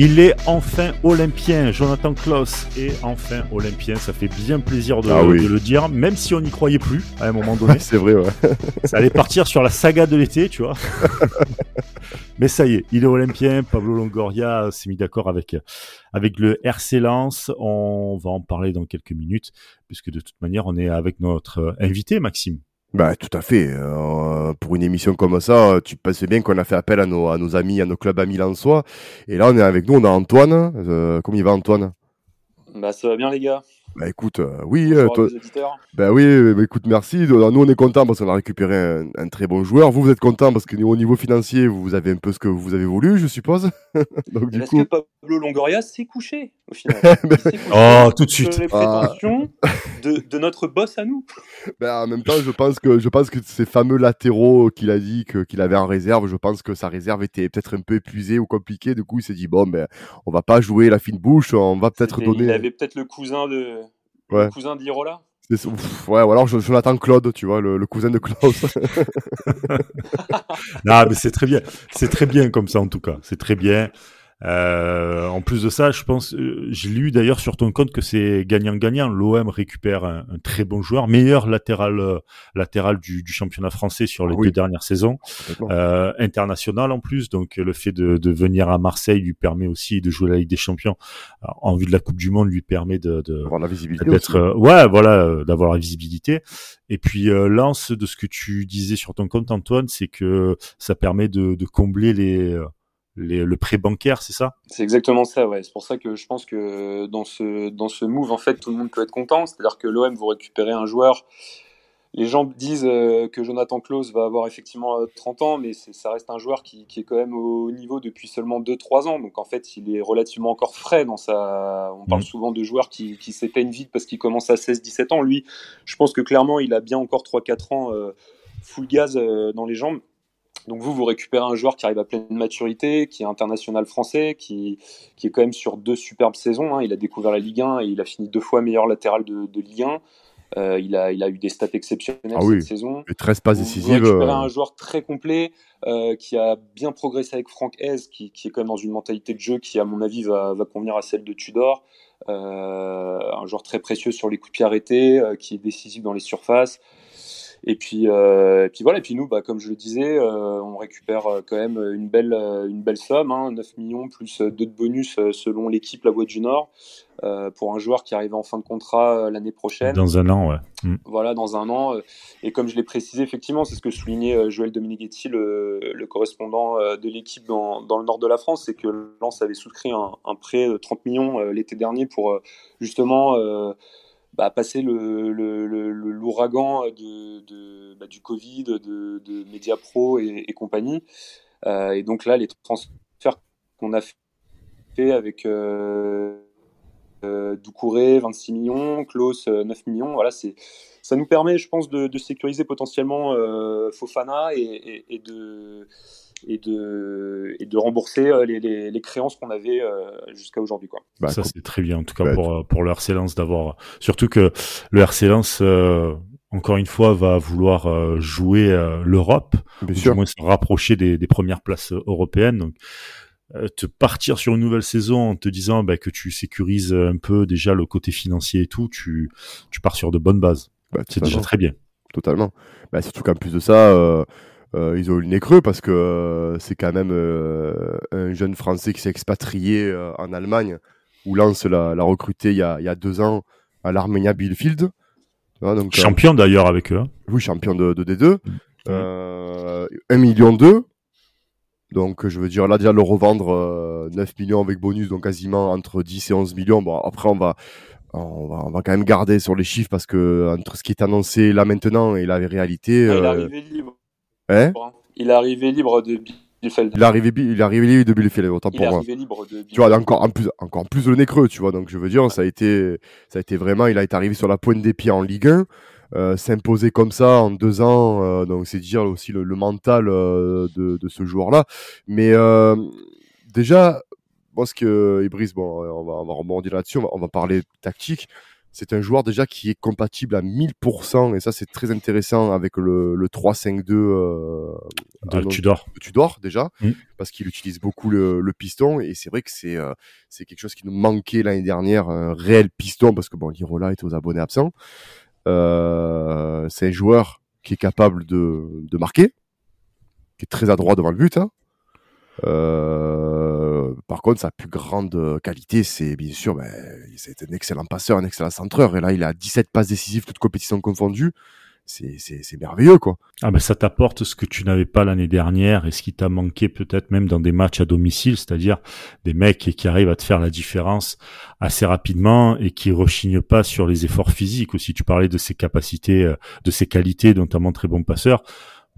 Il est enfin olympien. Jonathan Klaus est enfin olympien. Ça fait bien plaisir de, Ah oui. de le dire, même si on n'y croyait plus à un moment donné. C'est vrai, ouais. ça allait partir sur la saga de l'été, tu vois. Mais ça y est, il est olympien. Pablo Longoria s'est mis d'accord avec, avec le RC Lens. On va en parler dans quelques minutes, puisque de toute manière, on est avec notre invité, Maxime. Bah, tout à fait. Euh, pour une émission comme ça, tu penses bien qu'on a fait appel à nos, à nos amis, à nos clubs amis lensois. Et là, on est avec nous, on a Antoine. Euh, comment il va, Antoine? Bah ça va bien les gars. Bah écoute, euh, oui, euh, toi, bah oui, euh, bah, écoute, merci. De- Nous, on est content parce qu'on a récupéré un, un très bon joueur. Vous, vous êtes content parce que au niveau financier, vous avez un peu ce que vous avez voulu, je suppose. Donc du Est-ce coup, que Pablo Longoria s'est couché? Au final Oh, tout de suite. les Ah. prétentions de, de notre boss à nous. bah, en même temps, je pense que je pense que ces fameux latéraux qu'il a dit que- qu'il avait en réserve, je pense que sa réserve était peut-être un peu épuisée ou compliquée. Du coup, il s'est dit bon, ben, on va pas jouer la fine bouche, on va peut-être donner. Il avait peut-être le cousin de Ouais. le cousin d'Irola. Ouais, ou alors je- Jonathan Claude, tu vois, le, le cousin de Klaus. Non, mais c'est très bien. C'est très bien comme ça, en tout cas. C'est très bien. Euh, en plus de ça, je pense, euh, j'ai lu d'ailleurs sur ton compte que c'est gagnant-gagnant. L'OM récupère un, un très bon joueur, meilleur latéral euh, latéral du, du championnat français sur les Ah oui. deux dernières saisons, euh, international en plus. Donc euh, le fait de, de venir à Marseille lui permet aussi de jouer la Ligue des Champions Alors, en vue de la Coupe du Monde, lui permet de, de, Avoir la visibilité. d'être euh, ouais voilà d'avoir la visibilité et puis euh, Lance de ce que tu disais sur ton compte Antoine c'est que ça permet de, de combler les, euh, les le prêt bancaire c'est ça? C'est exactement ça, ouais. C'est pour ça que je pense que dans ce, dans ce move, en fait, tout le monde peut être content. C'est-à-dire que l'OM, vous récupérez un joueur. Les gens disent euh, que Jonathan Klaus va avoir effectivement euh, 30 ans, mais ça reste un joueur qui, qui est quand même au niveau depuis seulement 2-3 ans. Donc en fait, il est relativement encore frais dans sa. On parle Mhm. souvent de joueurs qui, qui s'éteignent vite parce qu'ils commencent à 16-17 ans. Lui, je pense que clairement, il a bien encore 3-4 ans euh, full gaz euh, dans les jambes. Donc vous, vous récupérez un joueur qui arrive à pleine maturité, qui est international français, qui, qui est quand même sur deux superbes saisons. hein. Il a découvert la Ligue 1 et il a fini deux fois meilleur latéral de, de Ligue 1. Euh, il, a, il a eu des stats exceptionnelles Ah oui. cette saison. Et 13 passes Vous, vous décisives. récupérez euh, un joueur très complet euh, qui a bien progressé avec Franck Hez, qui, qui est quand même dans une mentalité de jeu qui, à mon avis, va, va convenir à celle de Tudor. Euh, un joueur très précieux sur les coups de pied arrêtés, qui est décisif dans les surfaces. Et puis, euh, et puis voilà. Et puis nous, bah, comme je le disais, euh, on récupère euh, quand même une belle, une belle somme, hein, 9 millions plus euh, deux de bonus selon l'équipe La Voix du Nord, euh, pour un joueur qui arrive en fin de contrat l'année prochaine dans un an ouais Mm. voilà, dans un an. Et comme je l'ai précisé, effectivement, c'est ce que soulignait Joël Dominguetti, le, le correspondant de l'équipe dans, dans le nord de la France, c'est que Lens avait souscrit un, un prêt de 30 millions l'été dernier pour justement bah, passer le, le- l'ouragan de, bah, du Covid, de, de Mediapro et, compagnie. Euh, et donc là, les transferts qu'on a fait avec euh, euh, Doucouré, 26 millions, Klaus, euh, 9 millions. Voilà, c'est, ça nous permet, je pense, de, sécuriser potentiellement euh, Fofana et de, et, de, et de rembourser euh, les, les- les créances qu'on avait euh, jusqu'à aujourd'hui. Quoi. bah, ça c'est très bien en tout cas bah, pour euh, pour le RC Lens d'avoir surtout que le RC Lens euh, encore une fois va vouloir euh, jouer euh, l'Europe bien ou sûr. du moins se rapprocher des, des premières places européennes. Donc, euh, te partir sur une nouvelle saison en te disant bah, que tu sécurises un peu déjà le côté financier et tout, tu, tu pars sur de bonnes bases. Bah, C'est déjà très bien. Totalement. Bah, surtout qu'en plus de ça, euh, euh, ils ont eu le nez creux parce que euh, c'est quand même euh, un jeune Français qui s'est expatrié euh, en Allemagne, où Lens l'a l'a recruté il y, a, il y a deux ans à l'Armenia Bielefeld. Tu vois, donc, euh, Champion d'ailleurs avec eux. hein. oui, champion de, de D2. Euh, 1 million 2. Donc, je veux dire, là, déjà, le revendre euh, 9 millions avec bonus, donc quasiment entre 10 et 11 millions. Bon, après, on va, on va, on va quand même garder sur les chiffres parce que entre ce qui est annoncé là maintenant et la réalité. Ah, il est euh, arrivé libre. Hein. Il est arrivé libre de Bielefeld. il est arrivé, il est arrivé de Bielefeld, autant Il pour est moi. arrivé libre de Tu vois, encore en plus, encore plus le nez creux, tu vois. Donc, je veux dire, ça a été, ça a été vraiment, il a été arrivé sur la pointe des pieds en Ligue 1, euh, s'imposer comme ça en deux ans. euh, donc, c'est dire aussi le, le mental euh, de, de ce joueur-là. Mais euh, déjà, moi, ce que Ibris, bon, on va, on va rebondir là-dessus, on va, on va parler tactique. C'est un joueur déjà qui est compatible à 1000%, et ça c'est très intéressant avec le, le 3-5-2 euh, de Tudor. Tudor déjà, mm. parce qu'il utilise beaucoup le, le piston, et c'est vrai que c'est euh, c'est quelque chose qui nous manquait l'année dernière, un réel piston, parce que bon, Lirola est aux abonnés absents. Euh, c'est un joueur qui est capable de, de marquer, qui est très adroit devant le but. Hein. Euh, par contre, sa plus grande qualité, c'est bien sûr, ben, c'est un excellent passeur, un excellent centreur. Et là, il a 17 passes décisives, toutes compétitions confondues. C'est merveilleux, quoi. Ah ben ça t'apporte ce que tu n'avais pas l'année dernière et ce qui t'a manqué peut-être même dans des matchs à domicile, c'est-à-dire des mecs qui arrivent à te faire la différence assez rapidement et qui rechignent pas sur les efforts physiques aussi. Tu parlais de ses capacités, euh, de ses qualités, notamment très bon passeur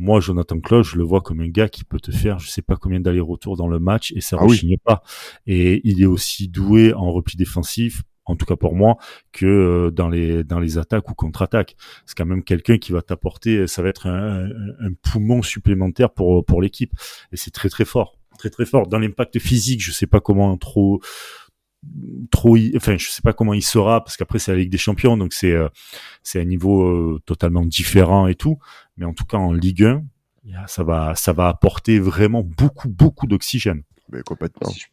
moi, Jonathan Cloche, je le vois comme un gars qui peut te faire, je sais pas combien d'allers-retours dans le match et ça ne ah rechigne pas. Et il est aussi doué en repli défensif, en tout cas pour moi, que euh, dans les dans les attaques ou contre-attaques. C'est quand même quelqu'un qui va t'apporter, ça va être un, un, poumon supplémentaire pour pour l'équipe. Et c'est très très fort, très très fort. Dans l'impact physique, je sais pas comment trop trop enfin je sais pas comment il sera parce qu'après c'est la Ligue des Champions donc c'est euh, c'est un niveau euh, totalement différent et tout mais en tout cas en Ligue 1 ça va ça va apporter vraiment beaucoup beaucoup d'oxygène.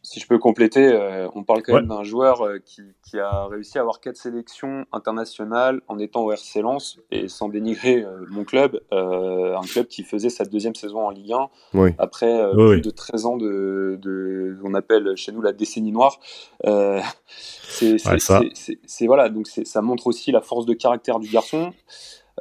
Si je, peux compléter, euh, on parle quand même d'un joueur euh, qui, a réussi à avoir quatre sélections internationales en étant au RC Lens et sans dénigrer euh, mon club, un club qui faisait sa deuxième saison en Ligue 1 après plus de 13 ans de, de, on appelle chez nous la décennie noire. c'est voilà, donc ça montre aussi la force de caractère du garçon.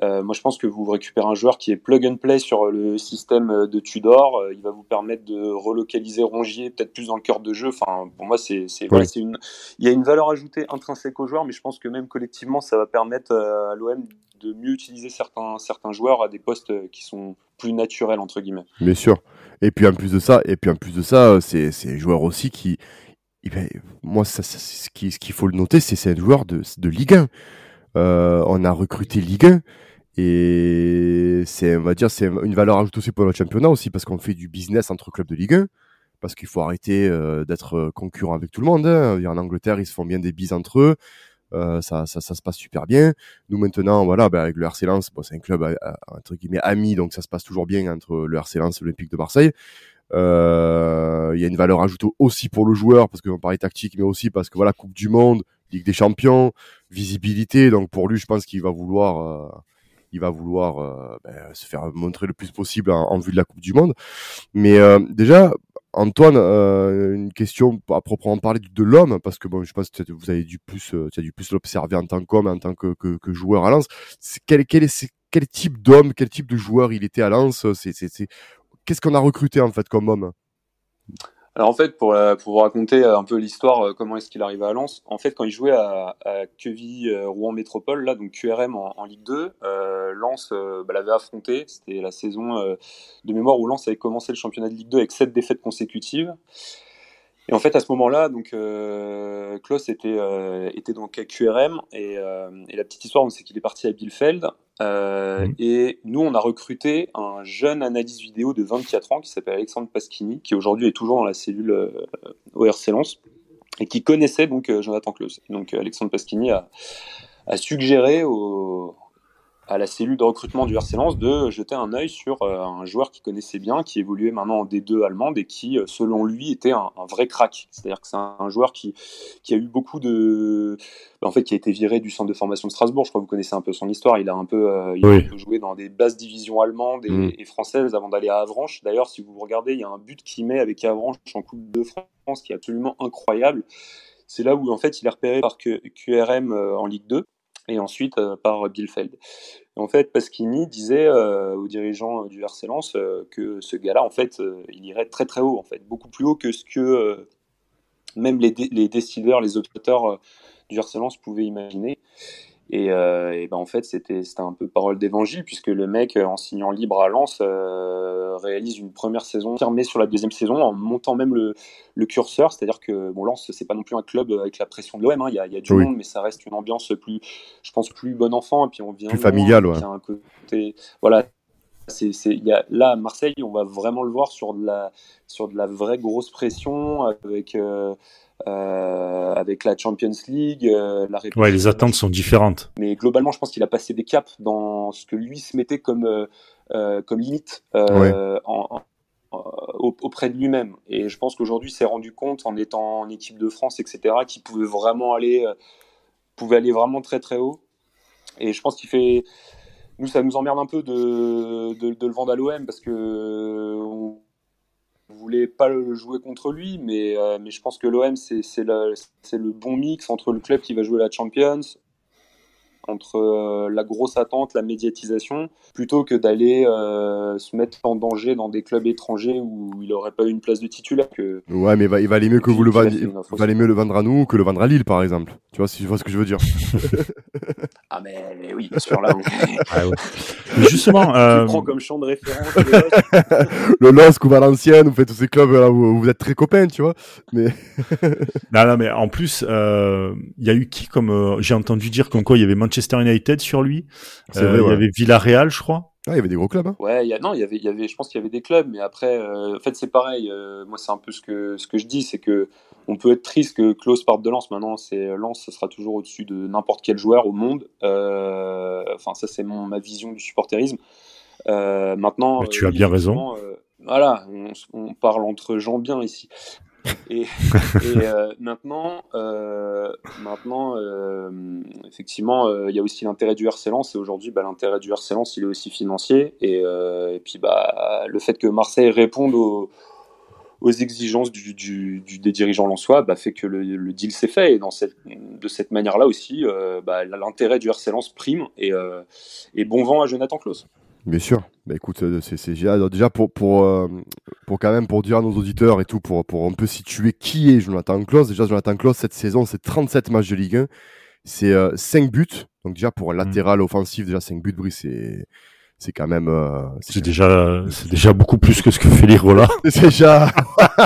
Euh, moi, je pense que vous récupérez un joueur qui est plug and play sur le système de Tudor. Euh, il va vous permettre de relocaliser Rongier peut-être plus dans le cœur de jeu. Enfin, pour moi, c'est une. Il y a une valeur ajoutée intrinsèque au joueur, mais je pense que même collectivement, ça va permettre euh, à l'OM de mieux utiliser certains, certains joueurs à des postes qui sont plus naturels entre guillemets. Bien sûr. Et puis en plus de ça, et puis en plus de ça, c'est c'est joueur aussi qui, moi, ça, ce qu'il ce qu'il faut le noter, c'est c'est un joueur de, de Ligue 1. on a recruté Ligue 1 et c'est, on va dire, c'est une valeur ajoutée aussi pour notre championnat aussi parce qu'on fait du business entre clubs de Ligue 1. Parce qu'il faut arrêter euh, d'être euh, concurrent avec tout le monde. Hein. En Angleterre, ils se font bien des bises entre eux. Euh, ça, se passe super bien. Nous maintenant, voilà, ben, avec le RC Lens, c'est un club entre guillemets ami, donc ça se passe toujours bien entre le RC Lens et l'Olympique de Marseille. Il y a une valeur ajoutée aussi pour le joueur parce qu'on parlait tactique, mais aussi parce que voilà, Coupe du Monde, Ligue des Champions, visibilité. Donc pour lui, je pense qu'il va vouloir il va vouloir euh, ben, se faire montrer le plus possible en, vue de la Coupe du Monde. Mais euh, déjà, Antoine, euh, une question à proprement parler de l'homme, parce que bon, je pense que vous avez dû plus, tu as dû plus l'observer en tant qu'homme, en tant que, joueur à Lens. Quel, quel, est, quel type d'homme, quel type de joueur il était à Lens qu'est-ce qu'on a recruté en fait comme homme? Alors en fait, pour, euh, pour vous raconter un peu l'histoire, euh, comment est-ce qu'il arrive à Lens, en fait, quand il jouait à, à euh, Rouen Métropole, là, donc QRM en, Ligue 2, euh, Lens bah, l'avait affronté. C'était la saison de mémoire où Lens avait commencé le championnat de Ligue 2 avec sept défaites consécutives. Et en fait, à ce moment-là, donc euh, Klaus était euh, était donc à QRM et, euh, et la petite histoire, c'est qu'il est parti à Bielefeld euh, mhm. et nous, on a recruté un jeune analyste vidéo de 24 ans qui s'appelle Alexandre Paschini, qui aujourd'hui est toujours dans la cellule euh, ORC Lens et qui connaissait donc Jonathan Klaus. Donc Alexandre Paschini a, a suggéré au, à la cellule de recrutement du RC Lens de jeter un œil sur euh, un joueur qu'il connaissait bien, qui évoluait maintenant en D2 allemande et qui, euh, selon lui, était un, vrai crack. C'est-à-dire que c'est un, joueur qui, qui a eu beaucoup de, en fait, qui a été viré du centre de formation de Strasbourg. Je crois que vous connaissez un peu son histoire. Il a un peu, euh, il a un peu joué dans des basses divisions allemandes et, mm. et françaises avant d'aller à Avranches. D'ailleurs, si vous regardez, il y a un but qu'il met avec Avranches en Coupe de France qui est absolument incroyable. C'est là où en fait il est repéré par QRM en Ligue 2 et ensuite euh, par Bielefeld. en fait, Pasquini disait euh, aux dirigeants du RC Lens euh, que ce gars-là, en fait, il irait très très haut, en fait, beaucoup plus haut que ce que même les, les décideurs, les opérateurs du RC Lens pouvaient imaginer. Et, euh, et ben en fait, c'était un peu parole d'évangile, puisque le mec, en signant libre à Lens, euh, réalise une première saison fermée sur la deuxième saison, en montant même le, le curseur. C'est-à-dire que bon, Lens, c'est pas non plus un club avec la pression de l'OM. Hein. Il, y a, y a du monde, mais ça reste une ambiance plus, je pense, plus bon enfant. Et puis on vient plus familial, ouais. un côté, voilà, c'est, y a, là, à Marseille, on va vraiment le voir sur de la, sur de la vraie grosse pression avec, euh, euh, avec la Champions League. Euh, la ouais, les attentes sont différentes. Mais globalement, je pense qu'il a passé des caps dans ce que lui se mettait comme, comme limite en, auprès de lui-même. Et je pense qu'aujourd'hui, s'est rendu compte en étant en équipe de France, etc., qu'il pouvait vraiment aller, pouvait aller vraiment très très haut. Et je pense qu'il fait nous, ça nous emmerde un peu de, de, le vendre à l'OM parce que on voulait pas le jouer contre lui, mais, euh, mais je pense que l'OM, c'est le, le bon mix entre le club qui va jouer la Champions, entre euh, la grosse attente, la médiatisation, plutôt que d'aller euh, se mettre en danger dans des clubs étrangers où il n'aurait pas eu une place de titulaire. Que... Ouais, mais il valait mieux que vous le valait mieux le vendre à nous que le vendre à Lille, par exemple. Tu vois, si tu vois ce que je veux dire. ah mais oui, bien sûr là. ah, justement, euh... tu prends comme champ de référence le LOSC ou Valenciennes, vous faites tous ces clubs là où vous êtes très copains, tu vois. Mais non, non, mais en plus, euh, il y a eu qui comme j'ai entendu dire comme quoi il y avait Manchester Manchester United sur lui. Euh, il y avait Villarreal, je crois. Ah, il y avait des gros clubs. Hein. Ouais, y a, non, il y avait, il y avait, je pense qu'il y avait des clubs, mais après, euh, en fait, c'est pareil. Euh, moi, c'est un peu ce que ce que je dis, c'est que on peut être triste que Klaus parte de Lens. Maintenant, c'est Lens, ça sera toujours au-dessus de n'importe quel joueur au monde. enfin, ça, c'est mon ma vision du supporterisme. maintenant, tu as bien raison. voilà, on, on, parle entre gens bien ici. Et, euh, maintenant, euh, maintenant euh, effectivement, il y a aussi l'intérêt du RC Lens. Et aujourd'hui, bah, l'intérêt du RC Lens, il est aussi financier. Et, puis, bah, le fait que Marseille réponde aux, exigences du, des dirigeants lensois bah, fait que le, deal s'est fait. Et dans cette, de cette manière-là aussi, bah, l'intérêt du RC Lens prime. Et, et bon vent à Jonathan Klaus. Bien sûr. Bah écoute, euh, c'est déjà pour pour euh, pour quand même pour dire à nos auditeurs et tout pour pour un peu situer qui est Jonathan Klaus. Déjà Jonathan Klaus cette saison, c'est 37 matchs de Ligue 1, c'est 5 euh, buts. Donc déjà pour un mm. latéral offensif, déjà 5 buts, Brice, c'est c'est quand même c'est déjà c'est déjà beaucoup plus que ce que fait Lirola. c'est déjà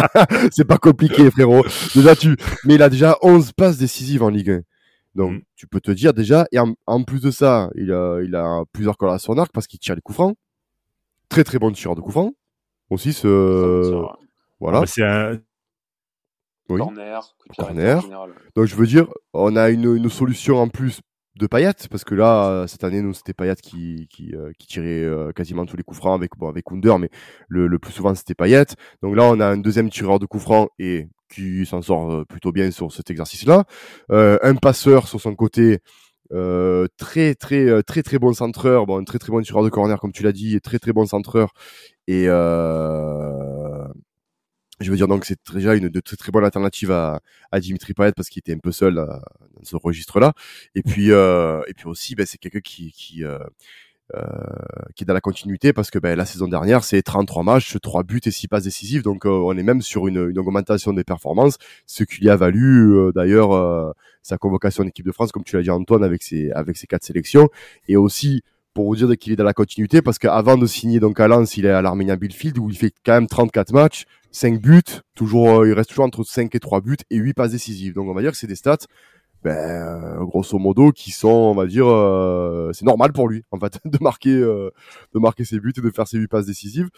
c'est pas compliqué frérot. Déjà tu mais il a déjà 11 passes décisives en Ligue 1. Donc, mmh. tu peux te dire déjà, et en, plus de ça, il a, il a plusieurs cordes à son arc parce qu'il tire les coups francs. Très très bon tireur de francs. Aussi, ce. Voilà. C'est un. Corner, corner. Donc, je veux dire, on a une, une solution en plus de Payet parce que là cette année nous c'était Payet qui qui, euh, qui tirait euh, quasiment tous les coups francs avec bon avec Under mais le, le plus souvent c'était Payet donc là on a un deuxième tireur de coups francs et qui s'en sort euh, plutôt bien sur cet exercice là un passeur sur son côté très très très très bon centreur. Bon très très bon tireur de corner comme tu l'as dit. Très très bon centreur. Et je veux dire donc c'est déjà une de très très bonne alternative à, à Dimitri Payet parce qu'il était un peu seul euh, dans ce registre-là. Et puis euh, et puis aussi ben, c'est quelqu'un qui qui euh, euh, qui est dans la continuité parce que ben, la saison dernière c'est 33 matchs, 3 buts et 6 passes décisives. Donc on est même sur une, augmentation des performances, ce qui lui a valu d'ailleurs sa convocation en équipe de France comme tu l'as dit Antoine avec ses avec ses quatre sélections. Et aussi pour vous dire qu'il est dans la continuité parce qu'avant de signer donc à Lens, il est à l'Arménien Billfield où il fait quand même 34 matchs, 5 buts, toujours, euh, il reste toujours entre 5 et 3 buts et 8 passes décisives. Donc on va dire que c'est des stats, ben, euh, grosso modo, qui sont, on va dire, euh, c'est normal pour lui, en fait, de marquer, de marquer ses buts et de faire ses 8 passes décisives.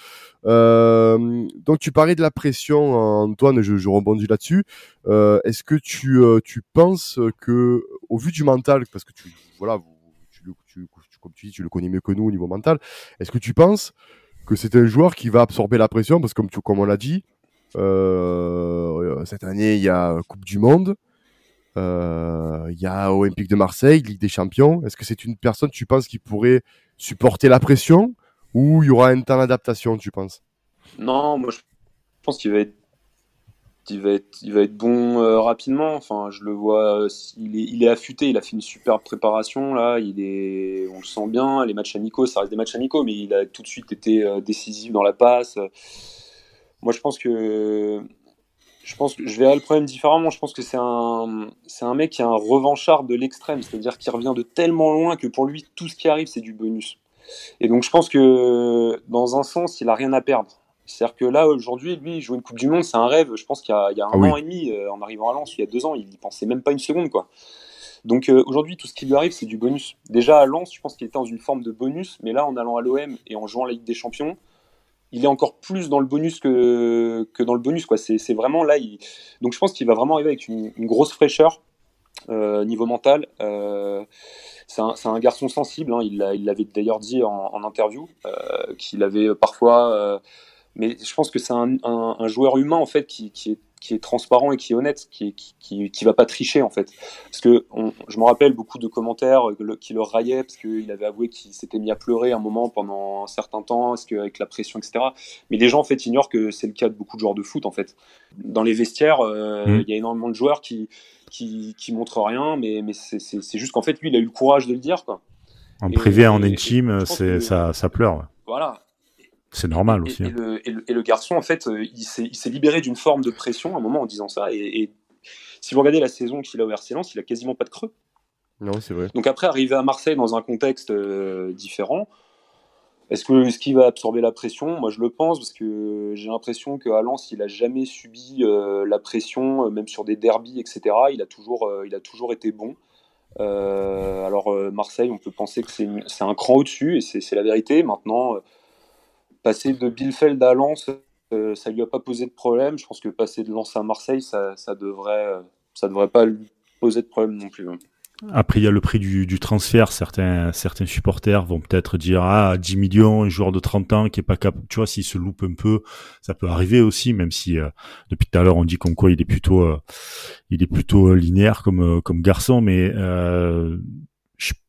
donc tu parlais de la pression, Antoine, je, je rebondis là-dessus. Est-ce que tu, tu penses que, au vu du mental, parce que tu, voilà, tu, tu, comme tu dis, tu le connais mieux que nous au niveau mental, est-ce que tu penses que c'est un joueur qui va absorber la pression? Parce que comme, tu, comme on l'a dit, euh, cette année il y a Coupe du Monde, euh, il y a Olympique de Marseille, Ligue des Champions. Est-ce que c'est une personne tu penses qui pourrait supporter la pression ou il y aura un temps d'adaptation tu penses? Non, moi je pense qu'il va être il va être, il va être bon euh, rapidement. Enfin, je le vois, euh, il, est, il est affûté, il a fait une super préparation là. Il est, on le sent bien. Les matchs amicaux, ça reste des matchs amicaux, mais il a tout de suite été euh, décisif dans la passe. Moi, je pense que, je pense que je verrai le problème différemment. Je pense que c'est un, c'est un mec qui est un revanchard de l'extrême, c'est-à-dire qu'il revient de tellement loin que pour lui, tout ce qui arrive, c'est du bonus. Et donc, je pense que dans un sens, il a rien à perdre c'est-à-dire que là, aujourd'hui, lui, jouer une Coupe du Monde, c'est un rêve. Je pense qu'il y a, un ah an et demi, euh, en arrivant à Lens, il y a deux ans, il n'y pensait même pas une seconde. quoi. Donc euh, aujourd'hui, tout ce qui lui arrive, c'est du bonus. Déjà à Lens, je pense qu'il était dans une forme de bonus, mais là, en allant à l'OM et en jouant la Ligue des Champions, il est encore plus dans le bonus que, dans le bonus. Quoi. C'est, vraiment là. Donc je pense qu'il va vraiment arriver avec une, grosse fraîcheur euh, niveau mental. Euh, c'est, un, garçon sensible. Hein. Il, l'avait d'ailleurs dit en, interview euh, qu'il avait parfois. Mais je pense que c'est un, joueur humain en fait qui est qui est transparent et qui est honnête, qui, qui, qui, qui va pas tricher en fait. Parce que on, je me rappelle beaucoup de commentaires qui le raillaient parce qu'il avait avoué qu'il s'était mis à pleurer un moment pendant un certain temps, parce qu'avec la pression, etc. Mais les gens en fait ignorent que c'est le cas de beaucoup de joueurs de foot en fait. Dans les vestiaires, euh, mmh. il y a énormément de joueurs qui qui, qui montrent rien, mais, mais c'est juste qu'en fait lui il a eu le courage de le dire quoi. En et, privé, et, en intime, c'est ça, ça pleure. Voilà. C'est normal aussi. Et, hein. le, et, le, et, le, garçon, en fait, euh, il s'est libéré d'une forme de pression à un moment en disant ça. Et, si vous regardez la saison qu'il a au RC Lens, il a quasiment pas de creux. Non, c'est vrai. Donc après, arriver à Marseille dans un contexte euh, différent, est-ce que ce qu'il va absorber la pression? Moi, je le pense parce que j'ai l'impression qu'à Lens, il a jamais subi euh, la pression, même sur des derbies, etc. Il a toujours, euh, il a toujours été bon. alors Marseille, on peut penser que c'est un cran au-dessus et c'est la vérité. Maintenant passer de Bielefeld à Lens, euh, ça lui a pas posé de problème. Je pense que passer de Lens à Marseille, ça, ça devrait, euh, pas lui poser de problème non plus. Hein. Après, il y a le prix du, transfert. Certains, supporters vont peut-être dire ah 10 millions, un joueur de 30 ans qui est pas capable. Tu vois, s'il se loupe un peu, ça peut arriver aussi. Même si euh, depuis tout à l'heure on dit comme quoi il est plutôt, euh, il est plutôt linéaire comme garçon, mais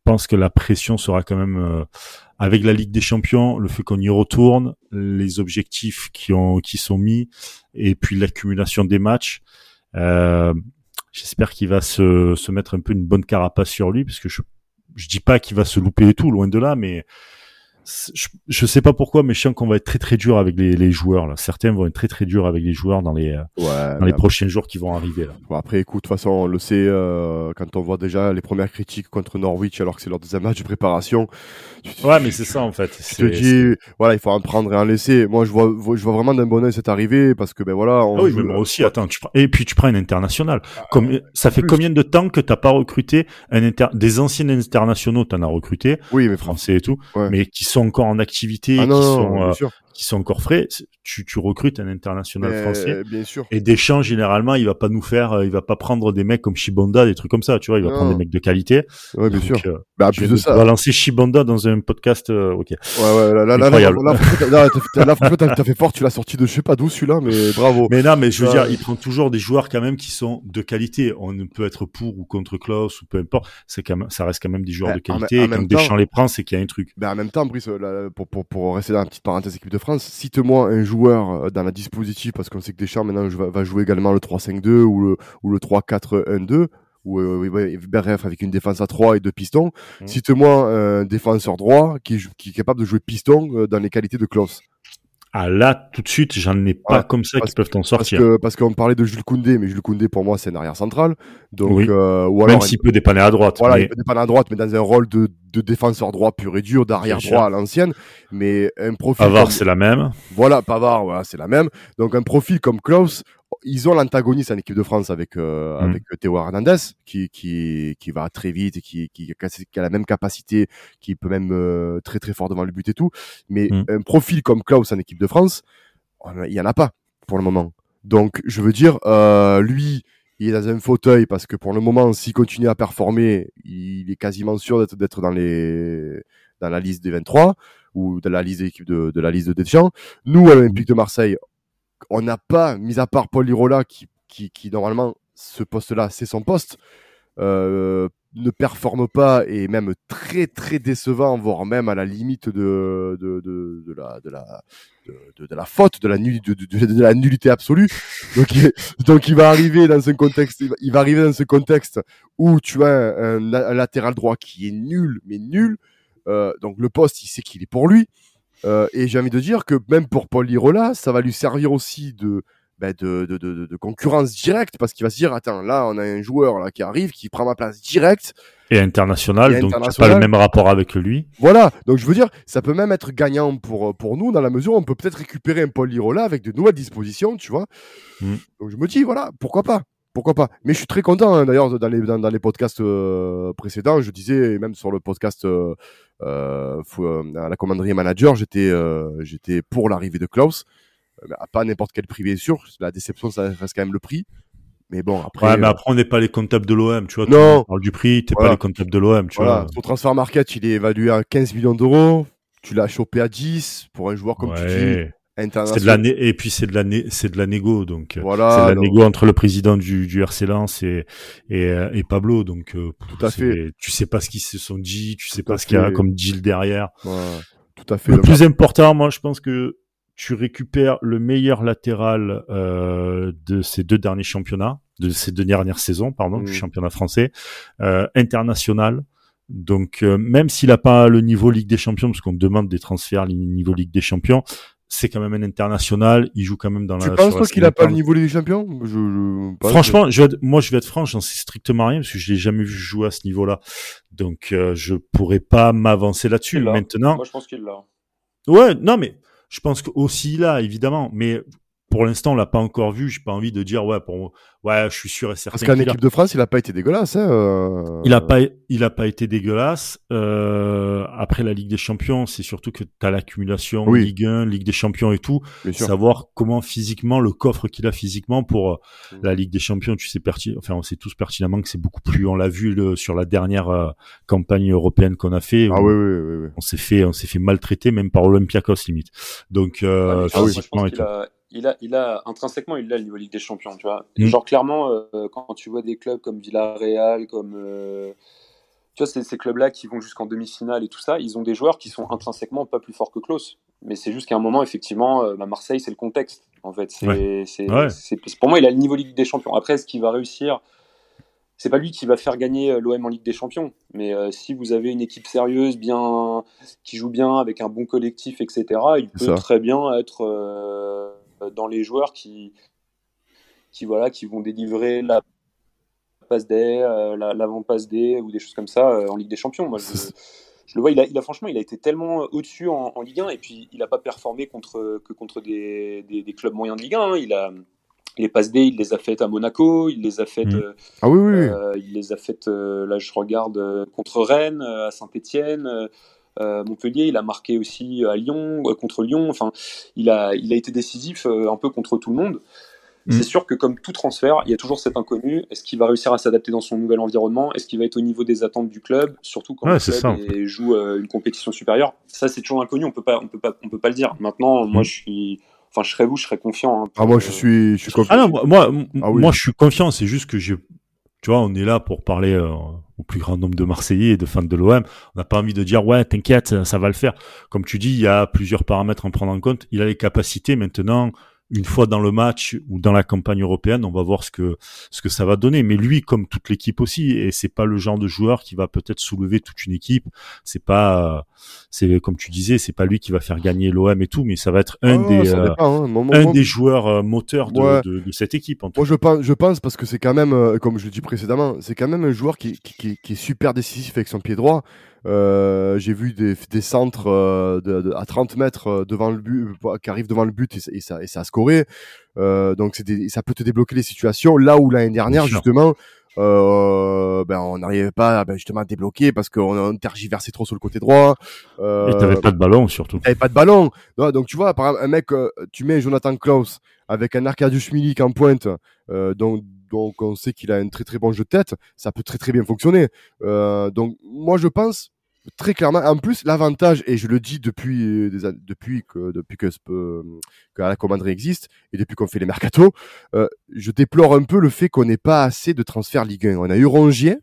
pense que la pression sera quand même avec la Ligue des Champions, le fait qu'on y retourne, les objectifs qui ont qui sont mis, et puis l'accumulation des matchs. Euh, J'espère qu'il va se, se mettre un peu une bonne carapace sur lui, parce que je je dis pas qu'il va se louper et tout, loin de là, mais je, je sais pas pourquoi, mais je sens qu'on va être très très dur avec les, les, joueurs. Là. Certains vont être très très durs avec les joueurs dans les ouais, dans les prochains jours qui vont arriver. Là. Bon, après, écoute, de toute façon, on le sait euh, quand on voit déjà les premières critiques contre Norwich alors que c'est leur deuxième match de préparation. Ouais, mais c'est ça en fait. Tu te dis, voilà, il faut en prendre et en laisser. Moi, je vois, je vois vraiment d'un bon oeil cette arrivée parce que ben voilà. On ah oui, mais moi aussi. Attends, tu prends... et puis tu prends un international. Ah, Comme ça fait plus. combien de temps que t'as pas recruté un inter... des anciens internationaux, t'en as recruté? Oui, mais français et tout, ouais. mais qui sont encore en activité, ah non, qui sont euh. Qui sont encore frais. Tu, tu recrutes un international Mais, français. Bien sûr. Et Deschamps, généralement, il va pas nous faire, euh, il va pas prendre des mecs comme Shibonda, des trucs comme ça, tu vois, il va Non. prendre des mecs de qualité. Ouais, bien Donc, sûr. euh, Bah, plus de ça. balancer Shibonda dans un podcast, euh, ok. Ouais, ouais, là, là, là, là, Incroyable. là, franchement, t'as- fait fort, tu l'as sorti de je sais pas d'où celui-là, mais bravo. Mais non, mais je veux dire, il prend toujours des joueurs quand même qui sont de qualité. On peut être pour ou contre Klaus ou peu importe. C'est quand même, ça reste quand même des joueurs de qualité. Et quand Deschamps les prend, c'est qu'il y a un truc. Ben, en même temps, Brice, là, pour, pour, pour rester dans la petite parenthèse équipe de France, cite-moi un joueur euh, dans la dispositif, parce qu'on sait que Deschamps maintenant va, jouer également le 3-5-2 ou le, ou le 3-4-1-2, ou euh, bref, avec une défense à 3 et deux pistons. Mhm. Cite-moi un défenseur droit qui, est capable de jouer piston euh, dans les qualités de Klaus. Ah là, tout de suite, j'en ai pas comme ça qui peuvent t'en Parce sortir. que parce qu'on parlait de Jules Koundé, mais Jules Koundé pour moi c'est un arrière central. Donc Oui. euh, ou Même s'il peut dépanner à droite. Voilà, mais il peut dépendre à droite, mais dans un rôle de, de défenseur droit pur et dur, d'arrière droit à l'ancienne. Mais un profil. Pavard, comme- c'est la même. Voilà, Pavard, voilà, c'est la même. Donc un profil comme Klaus, ils ont l'antagoniste en équipe de France avec euh, Mm. avec Théo Hernandez, qui qui qui va très vite et qui qui, qui a la même capacité, qui peut même euh, très très fort devant le but et tout. Mais Mm. un profil comme Klaus en équipe de France, il y en a pas pour le moment. Donc je veux dire, euh, lui. Il est dans un fauteuil parce que pour le moment, s'il continue à performer, il est quasiment sûr d'être dans les dans la liste des 23 ou dans la liste de l'équipe de, de la liste de Deschamps. Nous, à l'Olympique de Marseille, on n'a pas, mis à part Paul Lirola, qui, qui, qui normalement, ce poste-là, c'est son poste, euh, ne performe pas et même très très décevant, voire même à la limite de, de, de, de la, de, la, de, la faute, de la, de, la nullité absolue. Donc, il, donc il va arriver dans un contexte, il va, arriver dans ce contexte où tu as un latéral droit qui est nul, mais nul. Euh, donc le poste, il sait qu'il est pour lui. Euh, et j'ai envie de dire que même pour Paul Lirola, ça va lui servir aussi de, ben, de, de, de, de concurrence directe parce qu'il va se dire attends là on a un joueur là qui arrive qui prend ma place directe Et international, Et donc tu international. pas le même rapport avec lui. voilà donc je veux dire ça peut même être gagnant pour pour nous dans la mesure où on peut peut-être récupérer un Paul Lirola avec de nouvelles dispositions tu vois Mm. donc je me dis voilà pourquoi pas pourquoi pas. Mais je suis très content, hein, d'ailleurs, dans les, dans, dans les podcasts euh, précédents, je disais, et même sur le podcast euh, euh, à la commanderie manager, j'étais j'étais pour l'arrivée de Klaus. Pas n'importe quel prix, bien sûr. La déception, ça reste quand même le prix. Mais bon, après. Ouais, mais après, on n'est pas les comptables de l'OM, tu vois. Non. On parle du prix, t'es pas les comptables de l'OM, tu voilà. vois. Ton transfert market, il est évalué à 15 millions d'euros. Tu l'as chopé à 10 pour un joueur, comme ouais. tu dis, c'est de la et puis c'est de la c'est de la négo donc voilà, c'est de la négo entre le président du, du RC Lens et, et, et Pablo donc tout à fait tu sais pas ce qu'ils se sont dit tu sais pas ce qu'il y a comme deal derrière ouais, tout à fait le plus important moi je pense que tu récupères le meilleur latéral euh, de ces deux derniers championnats de ces deux dernières saisons pardon mmh. du championnat français euh, international donc euh, même s'il a pas le niveau Ligue des Champions parce qu'on demande des transferts niveau Ligue des Champions c'est quand même un international. Il joue quand même dans tu la. Tu penses qu'il a pas le niveau des champions? Je, je, Franchement, je vais moi, je vais être franc, j'en sais strictement rien parce que je l'ai jamais vu jouer à ce niveau-là. Donc, euh, je pourrais pas m'avancer là-dessus. Maintenant. Moi, je pense qu'il l'a. Ouais, non, mais je pense que aussi là, évidemment. Mais pour l'instant, on l'a pas encore vu. J'ai pas envie de dire ouais, pour ouais, je suis sûr et certain. Parce qu'en équipe de France, il a pas été dégueulasse. Hein, euh... Il a pas, il a pas été dégueulasse. Euh, après la Ligue des Champions, c'est surtout que tu as l'accumulation oui. Ligue 1, Ligue des Champions et tout. Bien sûr. Savoir comment physiquement le coffre qu'il a physiquement pour Mmh. la Ligue des Champions, tu sais perti enfin on sait tous pertinemment que c'est beaucoup plus. On l'a vu le, sur la dernière euh, campagne européenne qu'on a fait. Ah oui, oui, oui, oui. On s'est fait, on s'est fait maltraiter même par Olympiakos limite. Donc euh, ah, physiquement oui, et tout. A il a, il a intrinsèquement, il a le niveau Ligue des Champions, tu vois. Mmh. Genre clairement, euh, quand tu vois des clubs comme Villarreal, comme euh, tu vois ces, ces clubs-là qui vont jusqu'en demi-finale et tout ça, ils ont des joueurs qui sont intrinsèquement pas plus forts que Klaus. Mais c'est juste qu'à un moment, effectivement, euh, bah Marseille, c'est le contexte. En fait, c'est, Ouais. Ouais. pour moi, il a le niveau Ligue des Champions. Après, est-ce qu'il va réussir C'est pas lui qui va faire gagner l'OM en Ligue des Champions. Mais euh, si vous avez une équipe sérieuse, bien, qui joue bien, avec un bon collectif, etc., il peut ça. très bien être euh, dans les joueurs qui, qui voilà, qui vont délivrer la passe D, euh, la- l'avant-passe D ou des choses comme ça euh, en Ligue des Champions. Moi, je, le vois, il a, il a franchement, il a été tellement au-dessus en, en Ligue 1 et puis il n'a pas performé contre, que contre des, des, des clubs moyens de Ligue 1. hein. Il a les passes D, il les a faites à Monaco, il les a faites, Mm. euh, Ah oui, oui, euh, il les a faites. euh, là, je regarde euh, contre Rennes, euh, à Saint-Étienne. Montpellier, il a marqué aussi à Lyon, euh, contre Lyon. Enfin, il a, il a été décisif euh, un peu contre tout le monde. Mm. C'est sûr que comme tout transfert, il y a toujours cet inconnu. Est-ce qu'il va réussir à s'adapter dans son nouvel environnement? Est-ce qu'il va être au niveau des attentes du club? Surtout quand Ouais, le club ça. joue euh, une compétition supérieure. Ça, c'est toujours inconnu. On peut pas, on peut pas, on peut pas le dire. Maintenant, moi, Mm. je suis, enfin, je serais vous, je serais confiant. hein, Ah, moi, je euh, suis, je suis confiant. Ah non, moi, moi, Ah oui. moi, je suis confiant. C'est juste que j'ai, tu vois, on est là pour parler euh, au plus grand nombre de Marseillais et de fans de l'OM. On n'a pas envie de dire ouais, t'inquiète, ça, ça va le faire. Comme tu dis, il y a plusieurs paramètres à en prendre en compte. Il a les capacités maintenant. Une fois dans le match ou dans la campagne européenne, on va voir ce que ce que ça va donner. Mais lui, comme toute l'équipe aussi, et c'est pas le genre de joueur qui va peut-être soulever toute une équipe. C'est pas, c'est comme tu disais, c'est pas lui qui va faire gagner l'OM et tout, mais ça va être un Ah, des euh, hein. Moi- moi- un moi- des joueurs euh, moteurs de, Ouais. de, de cette équipe. En tout Moi, je pense, je pense parce que c'est quand même, euh, comme je le dis précédemment, c'est quand même un joueur qui, qui, qui- qui est super décisif avec son pied droit. Euh, J'ai vu des, des centres euh, de, de- à 30 mètres euh, devant le but, euh, qui arrivent devant le but et, ça- et ça, et ça a scoré. Euh, donc, des- ça peut te débloquer les situations. Là où l'année dernière, justement, euh, ben, on n'arrivait pas ben, justement à débloquer parce qu'on on tergiversait trop sur le côté droit. Euh, Et t'avais pas de ballon surtout. T'avais pas de ballon. Donc tu vois, par exemple, un mec, tu mets Jonathan Klaus avec un Arkadiusz Milik en pointe, euh, donc, donc on sait qu'il a un très très bon jeu de tête, ça peut très très bien fonctionner. Euh, donc moi je pense très clairement, en plus l'avantage, et je le dis depuis, euh, des, depuis que, depuis que, que la commanderie existe et depuis qu'on fait les mercatos, euh, je déplore un peu le fait qu'on n'ait pas assez de transferts Ligue 1. On a eu Rongier.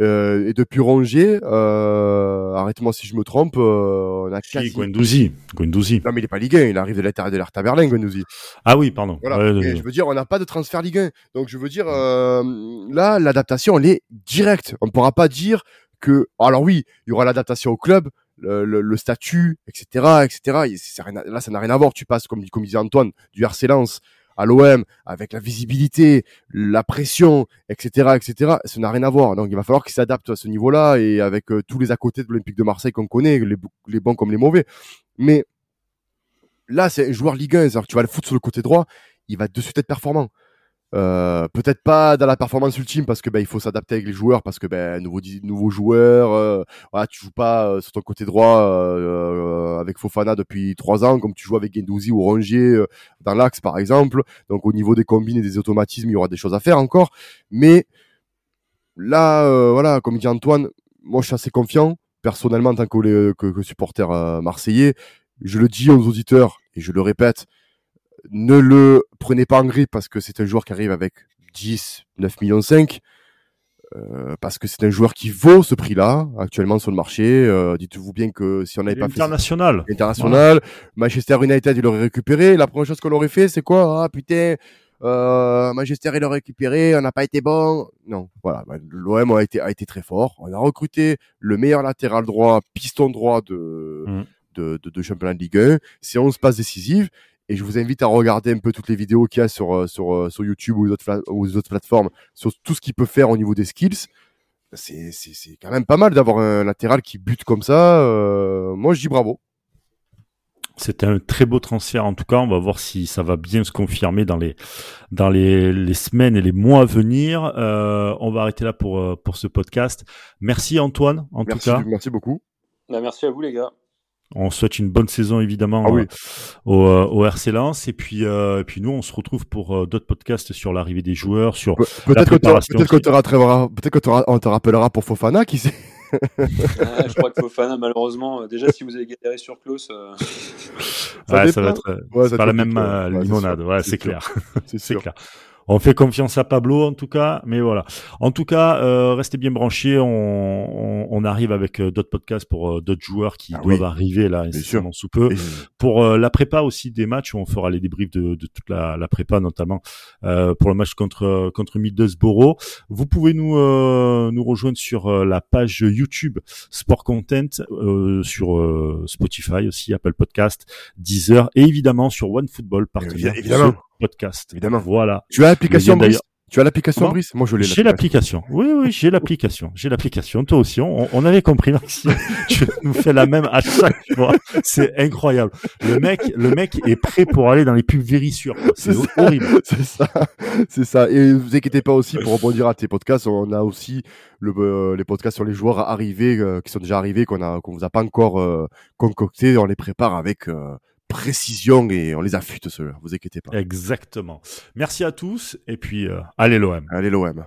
euh, et depuis Rongier, euh, arrête-moi si je me trompe, euh, on a Si, quasi, Guendouzi. Guendouzi. non, mais il est pas Ligue 1, il arrive de l'Inter de l'Hertha Berlin, Guendouzi. Ah oui, pardon. Voilà. Ouais, Et ouais, je veux dire, on n'a pas de transfert Ligue 1. Donc, je veux dire, là, l'adaptation, elle est directe. On ne pourra pas dire que, alors oui, il y aura l'adaptation au club, le, statut, etc., etc. Et là, ça n'a rien à voir. Tu passes, comme, comme disait Antoine, du RC Lens à l'OM, avec la visibilité, la pression, etc., etc. Ça n'a rien à voir. Donc, il va falloir qu'il s'adapte à ce niveau-là et avec euh, tous les à côté de l'Olympique de Marseille qu'on connaît, les, bons comme les mauvais. Mais là, c'est un joueur Ligue 1. C'est-à-dire que tu vas le foutre sur le côté droit, il va de suite être performant. Euh, peut-être pas dans la performance ultime parce que ben il faut s'adapter avec les joueurs parce que ben nouveaux nouveaux joueurs euh, voilà tu joues pas euh, sur ton côté droit euh, avec Fofana depuis trois ans comme tu joues avec Gendouzi ou Rongier dans l'axe par exemple. Donc au niveau des combines et des automatismes il y aura des choses à faire encore. Mais là voilà comme dit Antoine moi je suis assez confiant. Personnellement en tant que, que, que supporter marseillais je le dis aux auditeurs et je le répète ne le prenez pas en grippe parce que c'est un joueur qui arrive avec 10, 9 millions 5. Euh, parce que c'est un joueur qui vaut ce prix-là actuellement sur le marché. Euh, dites-vous bien que si on n'avait pas international. fait international, Manchester United il aurait récupéré. La première chose qu'on aurait fait, c'est quoi? Ah putain, euh, Manchester il aurait récupéré, on n'a pas été bon. Non, voilà, bah, l'OM a été a été très fort. On a recruté le meilleur latéral droit, piston droit de mm. de, de, de, championnat de Ligue 1. C'est 11 passes décisives. Et je vous invite à regarder un peu toutes les vidéos qu'il y a sur, euh, sur, euh, sur YouTube ou les, autres, ou autres plateformes sur tout ce qu'il peut faire au niveau des skills. C'est, c'est, c'est quand même pas mal d'avoir un latéral qui bute comme ça. Euh, moi, je dis bravo. C'était un très beau transfert en tout cas. On va voir si ça va bien se confirmer dans les dans les, les semaines et les mois à venir. Euh, on va arrêter là pour pour ce podcast. Merci Antoine en tout cas. Merci beaucoup. Bah, merci à vous les gars. On souhaite une bonne saison évidemment ah euh, au, euh, au, RC Lens. Et puis euh, et puis nous on se retrouve pour d'autres podcasts sur l'arrivée des joueurs sur peut-être peut-être qu'on te rappellera pour Fofana qui sait. Je crois que Fofana malheureusement déjà si vous avez galéré sur Klaus ça, ça va être ouais, pas la même limonade. ouais, c'est clair. C'est clair on fait confiance à Pablo en tout cas, mais voilà. En tout cas, euh, restez bien branchés. On, on, on arrive avec euh, d'autres podcasts pour euh, d'autres joueurs qui ah doivent arriver là incessamment sous peu. Pour la prépa aussi des matchs où on fera les débriefs de, de toute la, la, prépa notamment pour le match contre contre Middlesbrough. Vous pouvez nous nous rejoindre sur la page YouTube Sport Content sur Spotify aussi, Apple Podcast, Deezer et évidemment sur OneFootball partenaire. Évidemment podcast. Évidemment. Voilà. Tu as l'application Brice tu as l'application Brice Moi, je l'ai. J'ai l'application. Oui, oui, j'ai l'application. J'ai l'application. Toi aussi, on, on avait compris. tu nous fais la même à chaque fois. C'est incroyable. Le mec, le mec est prêt pour aller dans les pubs vérissures. C'est horrible. C'est ça. C'est ça. Et vous inquiétez pas aussi pour rebondir à tes podcasts. On a aussi le, euh, les podcasts sur les joueurs arrivés, euh, qui sont déjà arrivés, qu'on a, qu'on vous a pas encore euh, concocté. On les prépare avec précision et on les affûte ceux-là, vous inquiétez pas. Exactement. Merci à tous et puis euh, allez l'OM. Allez l'OM.